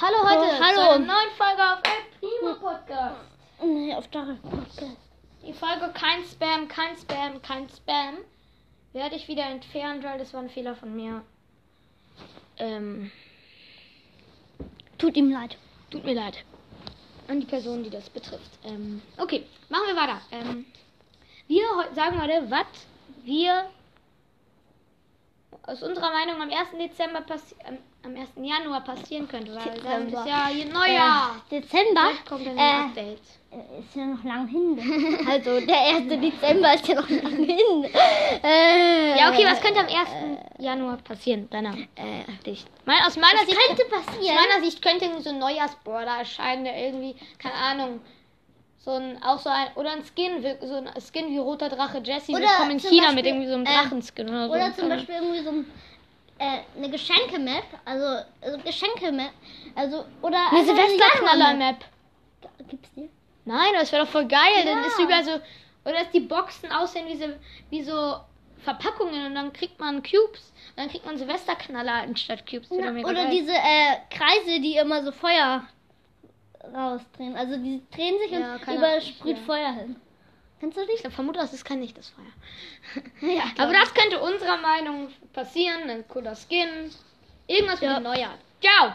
Hallo heute Oh, hallo. zu einer neuen Folge auf El Primo Podcast. Nee, auf der Podcast. Die Folge kein Spam, kein Spam, kein Spam werde ich wieder entfernen, weil das war ein Fehler von mir. Ähm, Tut ihm leid. tut mir leid. An die Person, die das betrifft. Ähm, okay, machen wir weiter. Ähm, wir sagen heute, was wir aus unserer Meinung am 1. Dezember passi am, am 1. Januar passieren könnte, weil dann Dezember. ist ja hier Neujahr. Äh, Dezember Vielleicht kommt dann ein äh, Update. ist ja noch lang hin. also der 1. Dezember ist ja noch lang hin. Äh, Ja, okay, was könnte am 1. Januar passieren? Deiner Äh, Sicht. Mein, aus meiner was Sicht könnte aus passieren? meiner Sicht könnte so ein Neujahrsborder erscheinen, der irgendwie, keine Ahnung, so ein, auch so ein, oder ein Skin, wie- so ein Skin wie roter Drache Jesse Oder willkommen in China mit Beispiel, irgendwie so einem äh, Drachenskin oder so. Oder zum Keine- Beispiel irgendwie so ein, äh, eine Geschenke-Map. Also, also Geschenke-Map. Also, oder. Eine einfach Silvesterknaller-Map. Gibt's die? Nein, das wäre doch voll geil. Dann Ja. ist überall so, oder dass die Boxen aussehen wie so, wie so Verpackungen und dann kriegt man Cubes. Und dann kriegt man Silvesterknaller anstatt Cubes. Na, oder geil. diese äh, Kreise, die immer so Feuer rausdrehen. Also die drehen sich Ja, und keine überall Ahnung, sprüht ja. Feuer hin. Kennst du Ich die? vermute, das ist kein echtes Feuer. Ja, Aber das könnte unserer Meinung passieren. Ein cooler Skin. Irgendwas Ja. mit Neujahr. Ciao!